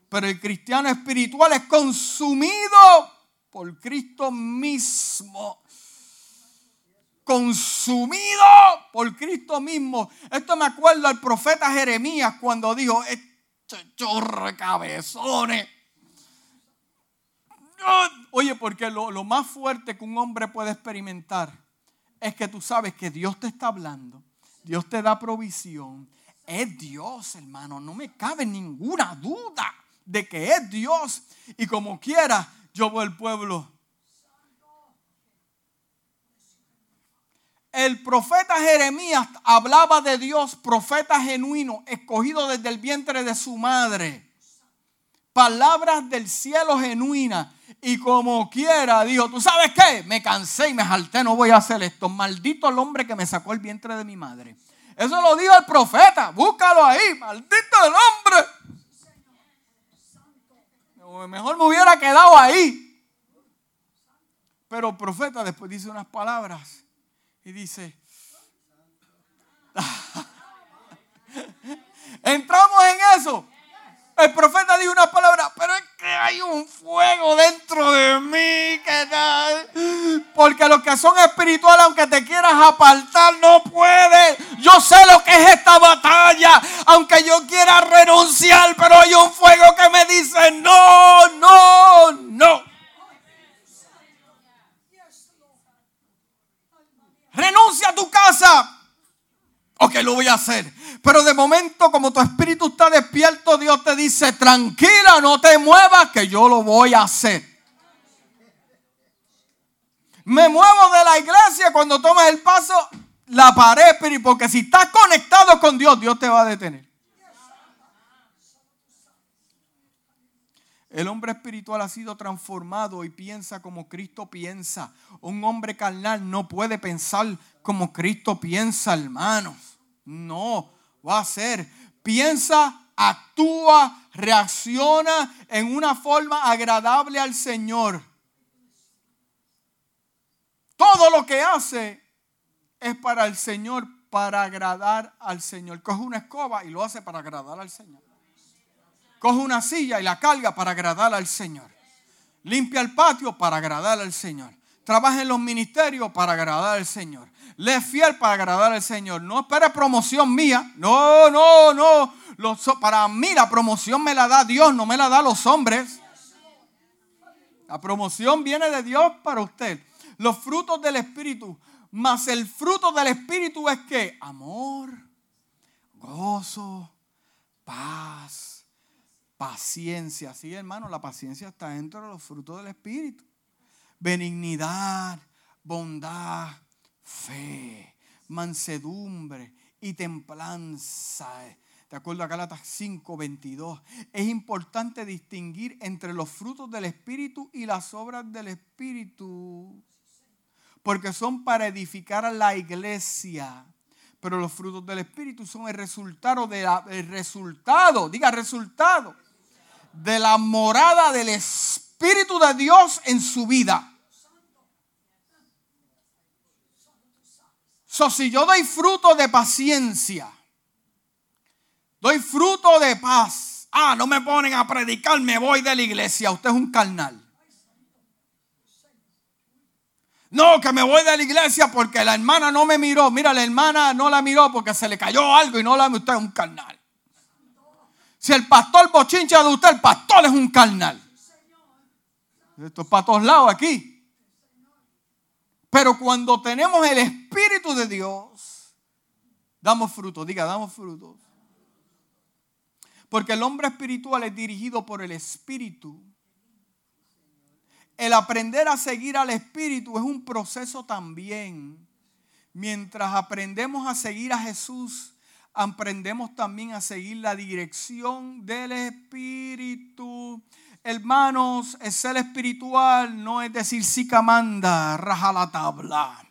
Pero el cristiano espiritual es consumido por Cristo mismo consumido por Cristo mismo. Esto me acuerdo al profeta Jeremías cuando dijo, este chorre cabezones. Oye, porque lo, lo más fuerte que un hombre puede experimentar es que tú sabes que Dios te está hablando, Dios te da provisión. Es Dios, hermano, no me cabe ninguna duda de que es Dios. Y como quiera, yo voy al pueblo El profeta Jeremías hablaba de Dios, profeta genuino, escogido desde el vientre de su madre. Palabras del cielo genuinas. Y como quiera, dijo, ¿tú sabes qué? Me cansé y me jalté, no voy a hacer esto. Maldito el hombre que me sacó el vientre de mi madre. Eso lo dijo el profeta. Búscalo ahí. Maldito el hombre. Mejor me hubiera quedado ahí. Pero el profeta después dice unas palabras y dice, entramos en eso. El profeta dijo una palabra, pero es hay un fuego dentro de mí, que tal? Porque los que son espirituales, aunque te quieras apartar, no puedes. Yo sé lo que es esta batalla, aunque yo quiera renunciar, pero hay un fuego que me dice, no, no, no. renuncia a tu casa. Ok, lo voy a hacer. Pero de momento, como tu espíritu está despierto, Dios te dice, tranquila, no te muevas, que yo lo voy a hacer. Me muevo de la iglesia cuando tomes el paso, la pared, porque si estás conectado con Dios, Dios te va a detener. El hombre espiritual ha sido transformado y piensa como Cristo piensa. Un hombre carnal no puede pensar como Cristo piensa, hermanos. No, va a ser. Piensa, actúa, reacciona en una forma agradable al Señor. Todo lo que hace es para el Señor, para agradar al Señor. Coge una escoba y lo hace para agradar al Señor coge una silla y la carga para agradar al Señor. Limpia el patio para agradar al Señor. Trabaja en los ministerios para agradar al Señor. Le es fiel para agradar al Señor. No espere promoción mía. No, no, no. para mí la promoción me la da Dios, no me la da los hombres. La promoción viene de Dios para usted. Los frutos del Espíritu. Mas el fruto del Espíritu es que amor, gozo, paz Paciencia, sí hermano, la paciencia está dentro de los frutos del Espíritu. Benignidad, bondad, fe, mansedumbre y templanza. De acuerdo a Gálatas 5:22, es importante distinguir entre los frutos del Espíritu y las obras del Espíritu, porque son para edificar a la iglesia. Pero los frutos del Espíritu son el resultado el resultado, diga resultado de la morada del Espíritu de Dios en su vida. So, si yo doy fruto de paciencia, doy fruto de paz. Ah, no me ponen a predicar, me voy de la iglesia. Usted es un carnal. No, que me voy de la iglesia porque la hermana no me miró. Mira, la hermana no la miró porque se le cayó algo y no la Usted es un carnal. Si el pastor bochincha de usted, el pastor es un carnal. Esto es para todos lados aquí. Pero cuando tenemos el Espíritu de Dios, Damos frutos, diga, damos frutos. Porque el hombre espiritual es dirigido por el Espíritu. El aprender a seguir al Espíritu es un proceso también. Mientras aprendemos a seguir a Jesús, aprendemos también a seguir la dirección del Espíritu. Hermanos, el ser espiritual no es decir sí manda, raja la tabla.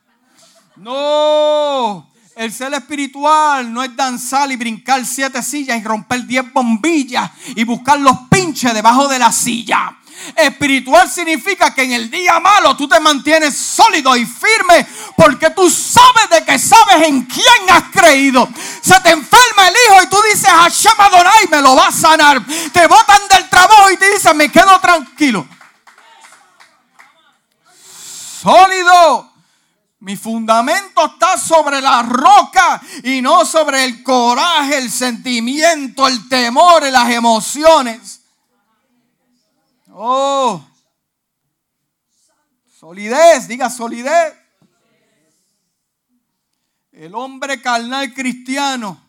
No, el ser espiritual no es danzar y brincar siete sillas y romper diez bombillas y buscar los pinches debajo de la silla. Espiritual significa que en el día malo tú te mantienes sólido y firme porque tú sabes de que sabes en quién has creído. Se te enferma el hijo y tú dices, Hashem Adonai me lo va a sanar. Te botan del trabajo y te dicen, me quedo tranquilo. Sólido. Mi fundamento está sobre la roca y no sobre el coraje, el sentimiento, el temor las emociones. Oh, solidez, diga solidez. El hombre carnal cristiano.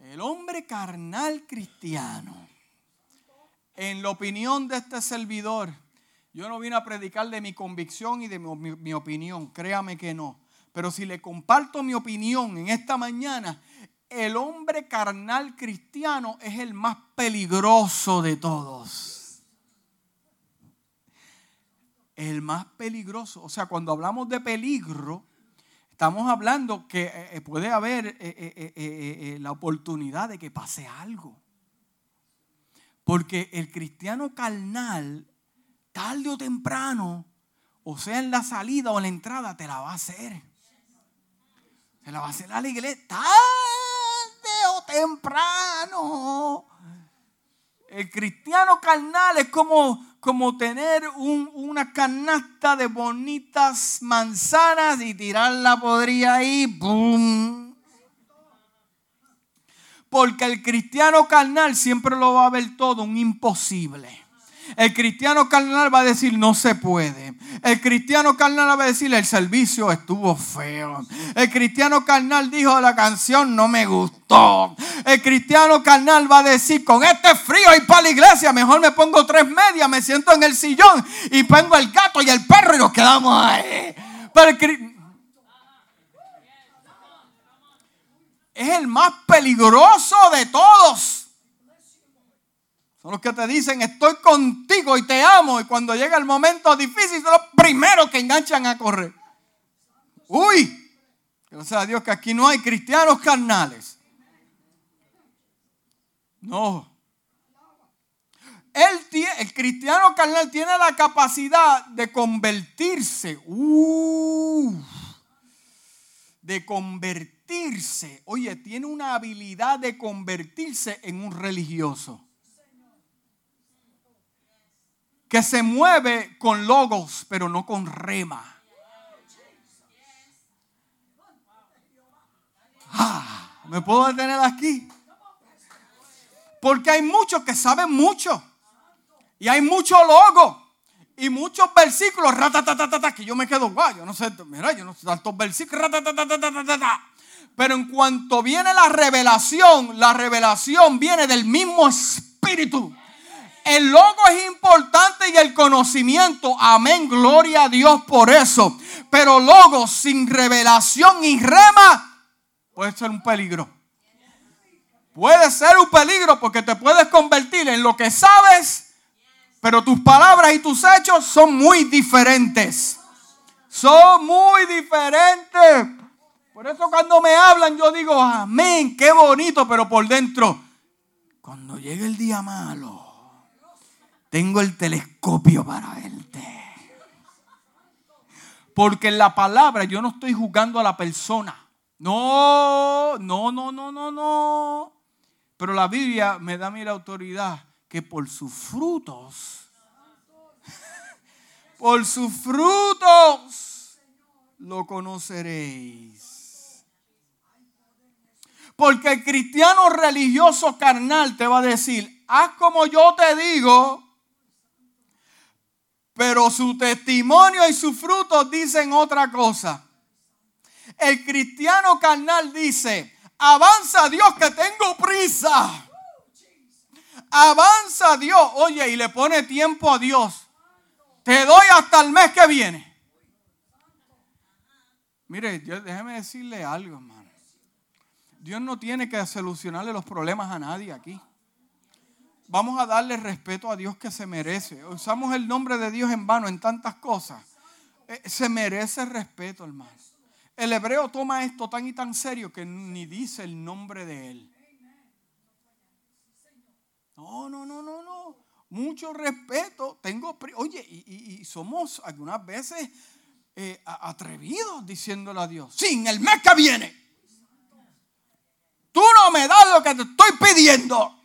El hombre carnal cristiano. En la opinión de este servidor yo no vine a predicar de mi convicción y de mi, opinión, créame que no. Pero si le comparto mi opinión en esta mañana, el hombre carnal cristiano es el más peligroso de todos. El más peligroso. O sea, cuando hablamos de peligro, estamos hablando que eh, eh, puede haber eh, la oportunidad de que pase algo. Porque el cristiano carnal tarde o temprano, o sea en la salida o en la entrada, te la va a hacer. Se la va a hacer a la iglesia tarde o temprano. El cristiano carnal es como, como tener una canasta de bonitas manzanas y tirarla podría ahí. ¡Bum! Porque el cristiano carnal siempre lo va a ver todo un imposible. El cristiano carnal va a decir no se puede. El cristiano carnal va a decir el servicio estuvo feo. El cristiano carnal dijo la canción no me gustó. El cristiano carnal va a decir con este frío y para la iglesia mejor me pongo tres medias, me siento en el sillón y pongo el gato y el perro y nos quedamos ahí. es el más peligroso de todos. Son los que te dicen, estoy contigo y te amo. Y cuando llega el momento difícil, son los primeros que enganchan a correr. Uy, gracias a Dios que aquí no hay cristianos carnales. No. El, el cristiano carnal tiene la capacidad de convertirse. Uh, de convertirse. Oye, tiene una habilidad de convertirse en un religioso. Que se mueve con logos, pero no con rema. Ah, ¿Me puedo detener aquí? Porque hay muchos que saben mucho. Y hay mucho logo. Y muchos versículos, que yo me quedo, guay, yo no sé, mira, yo no sé tantos versículos, pero en cuanto viene la revelación, la revelación viene del mismo espíritu. El logo es importante y el conocimiento. Amén. Gloria a Dios por eso. Pero logo sin revelación y rema puede ser un peligro. Puede ser un peligro porque te puedes convertir en lo que sabes, pero tus palabras y tus hechos son muy diferentes. Son muy diferentes. Por eso cuando me hablan yo digo, amén, qué bonito, pero por dentro, cuando llegue el día malo, tengo el telescopio para verte. Porque en la palabra yo no estoy jugando a la persona. No, no, no, no, no, no. Pero la Biblia me da mi la autoridad que por sus frutos, por sus frutos lo conoceréis. Porque el cristiano religioso carnal te va a decir, haz como yo te digo pero su testimonio y sus frutos dicen otra cosa. El cristiano carnal dice, avanza Dios que tengo prisa. Avanza Dios. Oye, y le pone tiempo a Dios. Te doy hasta el mes que viene. Mire, déjeme decirle algo, hermano. Dios no tiene que solucionarle los problemas a nadie aquí. Vamos a darle respeto a Dios que se merece. Usamos el nombre de Dios en vano en tantas cosas. Eh, se merece respeto, hermano. El hebreo toma esto tan y tan serio que ni dice el nombre de él. No, no, no, no, no. Mucho respeto. Tengo, oye, y, somos algunas veces eh, atrevidos diciéndole a Dios, sin el mes que viene. Tú no me das lo que te estoy pidiendo.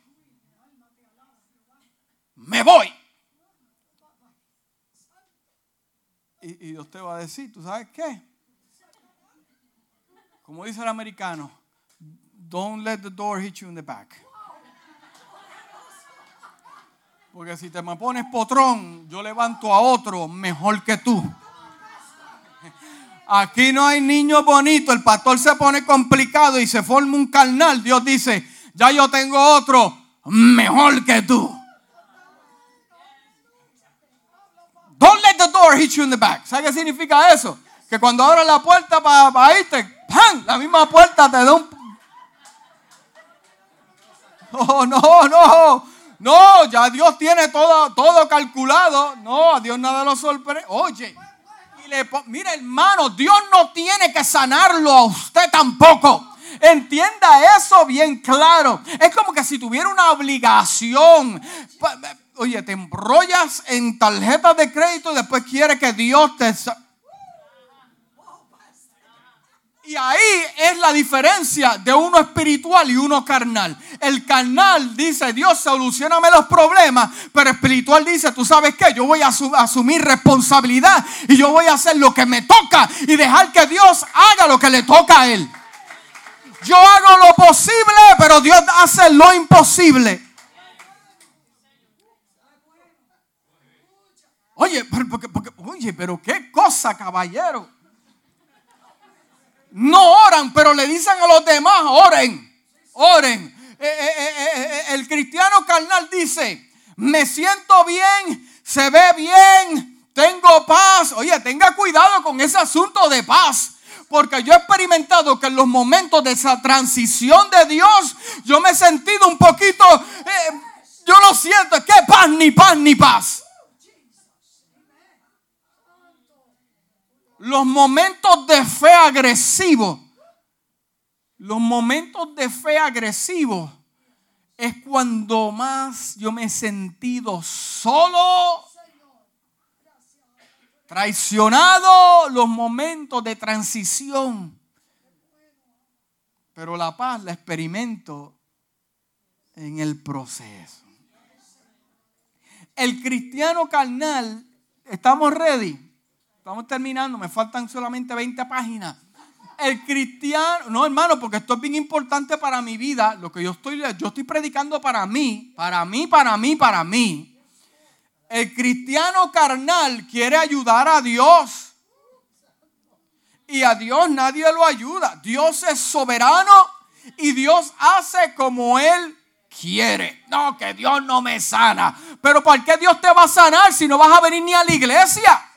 Me voy. Y, Dios te va a decir, ¿tú sabes qué? Como dice el americano, don't let the door hit you in the back. Porque si te me pones potrón, yo levanto a otro mejor que tú. Aquí no hay niño bonito. El pastor se pone complicado y se forma un carnal. Dios dice, ya yo tengo otro mejor que tú. Don't let the door hit you in the back. ¿Sabes qué significa eso? Que cuando abras la puerta para irte, ¡pam! La misma puerta te da un... Oh, no, no. No, ya Dios tiene todo, todo calculado. No, a Dios nada lo sorprende. Oye, y le, mira hermano, Dios no tiene que sanarlo a usted tampoco. Entienda eso bien claro. Es como que si tuviera una obligación. Oye, te enrollas en tarjetas de crédito y después quiere que Dios te... Y ahí es la diferencia de uno espiritual y uno carnal. El carnal dice, Dios, solucioname los problemas, pero espiritual dice, tú sabes qué, yo voy a asumir responsabilidad y yo voy a hacer lo que me toca y dejar que Dios haga lo que le toca a él. Yo hago lo posible, pero Dios hace lo imposible. Oye, oye, pero qué cosa, caballero no oran, pero le dicen a los demás, oren, oren. Eh, eh, eh, el cristiano carnal dice, me siento bien, se ve bien, tengo paz. Oye, tenga cuidado con ese asunto de paz. Porque yo he experimentado que en los momentos de esa transición de Dios, yo me he sentido un poquito, yo lo siento, es que paz, ni paz, ni paz. Los momentos de fe agresivo, los momentos de fe agresivo es cuando más yo me he sentido solo, traicionado, los momentos de transición. Pero la paz la experimento en el proceso. El cristiano carnal, ¿estamos ready? Estamos terminando, me faltan solamente 20 páginas. El cristiano, no hermano, porque esto es bien importante para mi vida, lo que yo estoy, yo estoy predicando para mí, para mí, para mí, para mí. El cristiano carnal quiere ayudar a Dios. Y a Dios nadie lo ayuda. Dios es soberano y Dios hace como Él quiere. No, que Dios no me sana. Pero ¿por qué Dios te va a sanar si no vas a venir ni a la iglesia?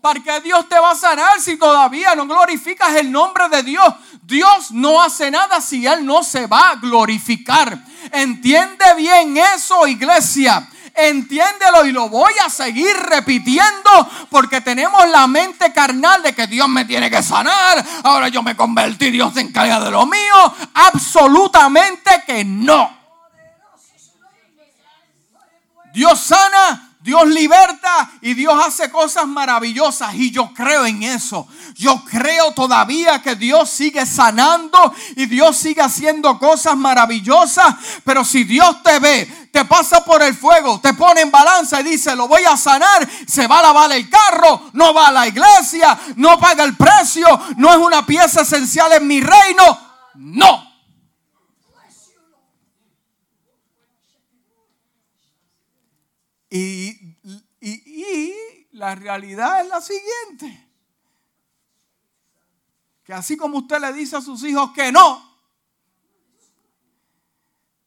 ¿Para qué Dios te va a sanar si todavía no glorificas el nombre de Dios? Dios no hace nada si Él no se va a glorificar. Entiende bien eso, iglesia. Entiéndelo y lo voy a seguir repitiendo porque tenemos la mente carnal de que Dios me tiene que sanar. Ahora yo me convertí, Dios se encarga de lo mío. Absolutamente que no. Dios sana Dios liberta y Dios hace cosas maravillosas y yo creo en eso. Yo creo todavía que Dios sigue sanando y Dios sigue haciendo cosas maravillosas. Pero si Dios te ve, te pasa por el fuego, te pone en balanza y dice, lo voy a sanar, se va a lavar el carro, no va a la iglesia, no paga el precio, no es una pieza esencial en mi reino. No. Y, la realidad es la siguiente. que así como usted le dice a sus hijos que no,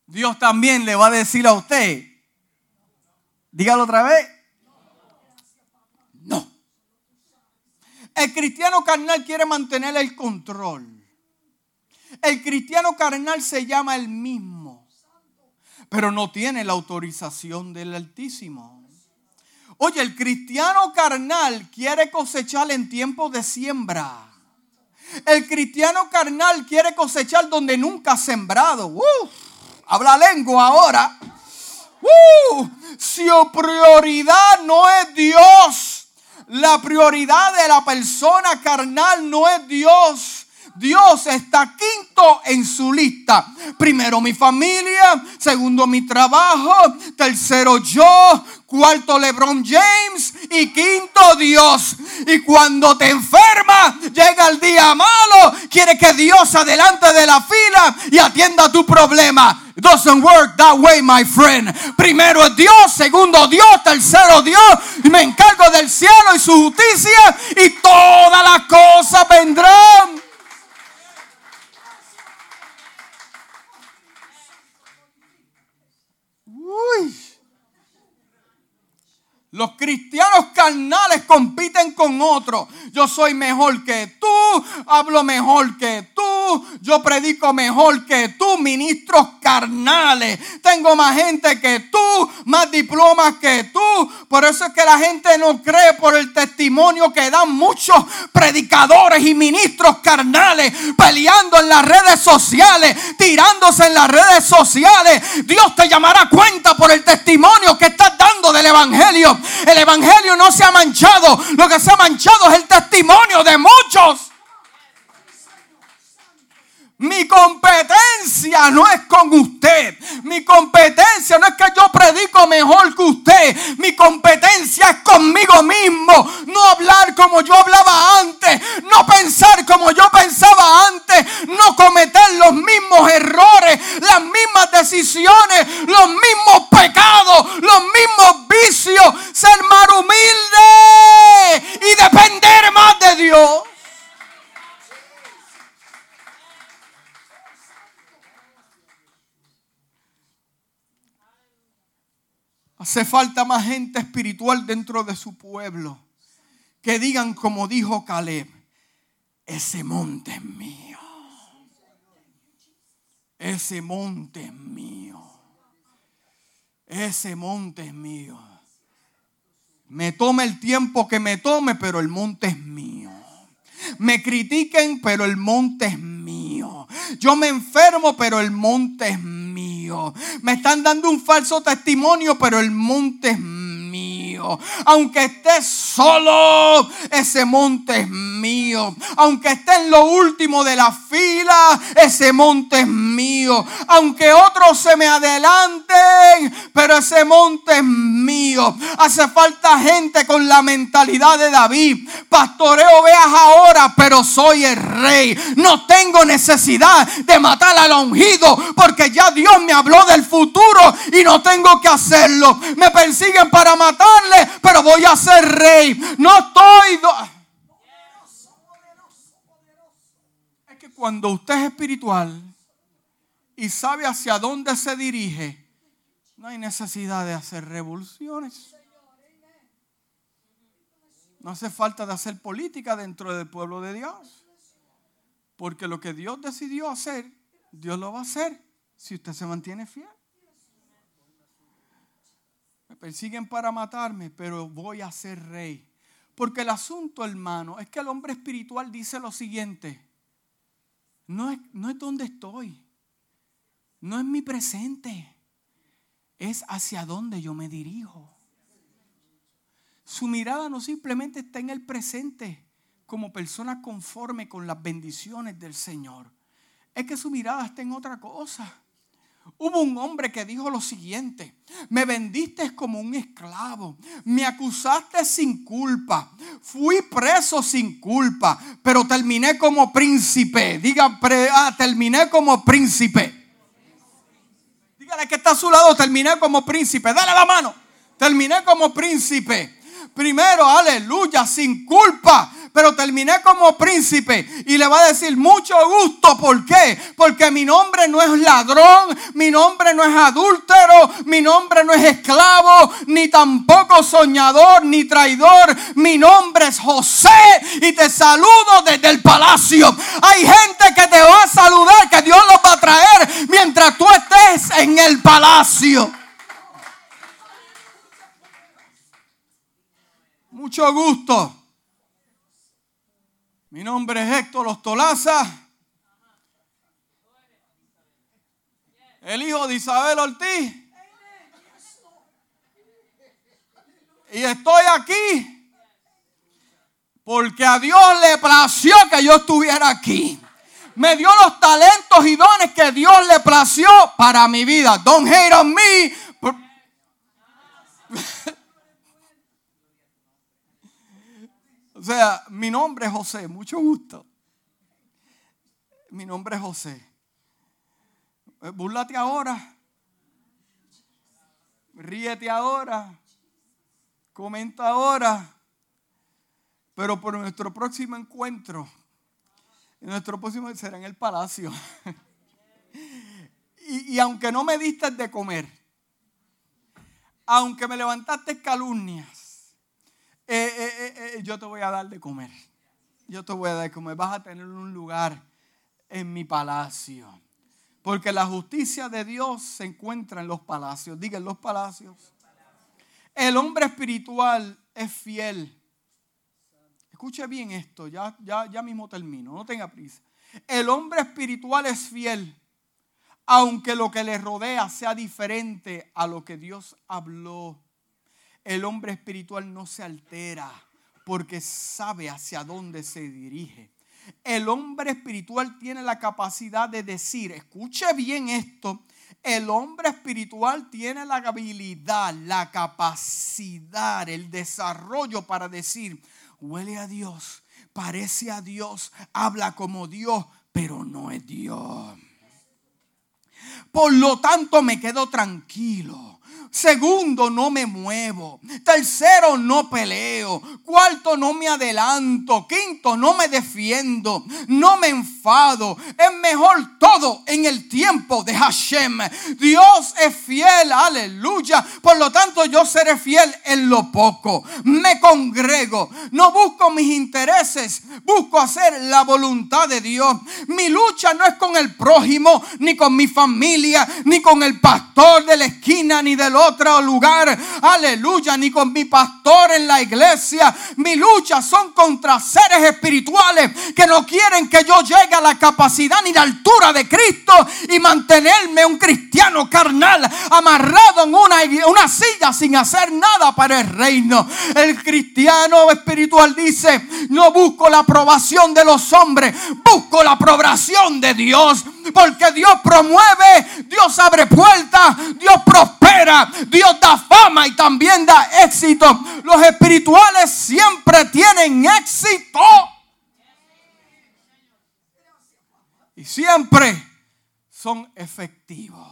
Dios también le va a decir a usted, dígalo otra vez, no. El cristiano carnal quiere mantener el control. El cristiano carnal se llama el mismo, pero no tiene la autorización del Altísimo. Oye, el cristiano carnal quiere cosechar en tiempos de siembra. El cristiano carnal quiere cosechar donde nunca ha sembrado. habla lengua ahora. si su prioridad no es Dios, la prioridad de la persona carnal no es Dios. Dios está quinto en su lista. Primero mi familia, segundo mi trabajo, tercero yo, cuarto LeBron James y quinto Dios. Y cuando te enfermas, llega el día malo, quiere que Dios adelante de la fila y atienda tu problema. Doesn't work that way, my friend. Primero es Dios, segundo Dios, tercero Dios. Y me encargo del cielo y su justicia y todas las cosas vendrán. Whee! Los cristianos carnales compiten con otros. Yo soy mejor que tú, hablo mejor que tú, yo predico mejor que tú, ministros carnales. Tengo más gente que tú, más diplomas que tú. Por eso es que la gente no cree por el testimonio que dan muchos predicadores y ministros carnales peleando en las redes sociales, tirándose en las redes sociales. Dios te llamará cuenta por el testimonio que estás dando del Evangelio. El Evangelio no se ha manchado. Lo que se ha manchado es el testimonio de muchos. Mi competencia no es con usted. Mi competencia no es que yo predico mejor que usted. Mi competencia es conmigo mismo. No hablar como yo hablaba antes. No pensar como yo pensaba antes. No cometer los mismos errores, las mismas decisiones, los mismos pecados, los mismos vicios. Ser más humilde y depender más de Dios. Hace falta más gente espiritual dentro de su pueblo. Que digan como dijo Caleb, ese monte es mío. Ese monte es mío. Ese monte es mío. Me tome el tiempo que me tome, pero el monte es mío. Me critiquen, pero el monte es mío. Yo me enfermo, pero el monte es mío. Me están dando un falso testimonio, pero el monte es Aunque esté solo, ese monte es mío. Aunque esté en lo último de la fila, ese monte es mío. Aunque otros se me adelanten, pero ese monte es mío. Hace falta gente con la mentalidad de David. Pastoreo veas ahora, pero soy el rey. No tengo necesidad de matar al ungido, porque ya Dios me habló del futuro y no tengo que hacerlo. Me persiguen para pero voy a ser rey. No estoy cuando usted es espiritual y sabe hacia dónde se dirige, no hay necesidad de hacer revoluciones. No hace falta de hacer política dentro del pueblo de Dios. Porque lo que Dios decidió hacer, Dios lo va a hacer si usted se mantiene fiel. Persiguen para matarme, pero voy a ser rey. Porque el asunto, hermano, es que el hombre espiritual dice lo siguiente no es, no es donde estoy, no es mi presente, es hacia dónde yo me dirijo. Su mirada no simplemente está en el presente como persona conforme con las bendiciones del Señor, es que su mirada está en otra cosa. Hubo un hombre que dijo lo siguiente, me vendiste como un esclavo, me acusaste sin culpa, fui preso sin culpa, pero terminé como príncipe. Diga, ah, terminé como príncipe. Dígale que está a su lado, terminé como príncipe. Dale la mano. Terminé como príncipe. Primero, aleluya, sin culpa pero terminé como príncipe. Y le va a decir mucho gusto. ¿Por qué? Porque mi nombre no es ladrón, mi nombre no es adúltero, mi nombre no es esclavo, ni tampoco soñador, ni traidor. Mi nombre es José y te saludo desde el palacio. Hay gente que te va a saludar, que Dios los va a traer mientras tú estés en el palacio. Mucho gusto. Mi nombre es Héctor Ostolaza. El hijo de Isabel Ortiz. Y estoy aquí porque a Dios le plació que yo estuviera aquí. Me dio los talentos y dones que Dios le plació para mi vida. Don't hate on me. O sea, mi nombre es José, mucho gusto. Mi nombre es José. Eh, búrlate ahora. Ríete ahora. Comenta ahora. Pero por nuestro próximo encuentro, nuestro próximo será en el palacio. y, y aunque no me diste de comer, aunque me levantaste calumnias, eh, eh, eh, yo te voy a dar de comer. Yo te voy a dar de comer. Vas a tener un lugar en mi palacio. Porque la justicia de Dios se encuentra en los palacios. Diga, en los palacios. El hombre espiritual es fiel. Escuche bien esto, ya, ya, ya mismo termino, no tenga prisa. El hombre espiritual es fiel, aunque lo que le rodea sea diferente a lo que Dios habló el hombre espiritual no se altera porque sabe hacia dónde se dirige. El hombre espiritual tiene la capacidad de decir, escuche bien esto, el hombre espiritual tiene la habilidad, la capacidad, el desarrollo para decir, huele a Dios, parece a Dios, habla como Dios, pero no es Dios. Por lo tanto me quedo tranquilo Segundo, no me muevo. Tercero, no peleo. Cuarto, no me adelanto. Quinto, no me defiendo. No me enfado. Es mejor todo en el tiempo de Hashem. Dios es fiel, aleluya. Por lo tanto, yo seré fiel en lo poco. Me congrego. No busco mis intereses. Busco hacer la voluntad de Dios. Mi lucha no es con el prójimo, ni con mi familia, ni con el pastor de la esquina, ni del otro lugar. Aleluya, ni con mi pastor en la iglesia. Mi lucha son contra seres espirituales que no quieren que yo llegue a la capacidad ni la altura de Cristo y mantenerme un cristiano carnal amarrado en una, una silla sin hacer nada para el reino. El cristiano espiritual dice, no busco la aprobación de los hombres, busco la aprobación de Dios. Porque Dios promueve, Dios abre puertas, Dios prospera, Dios da fama y también da éxito. Los espirituales siempre tienen éxito. Y siempre son efectivos.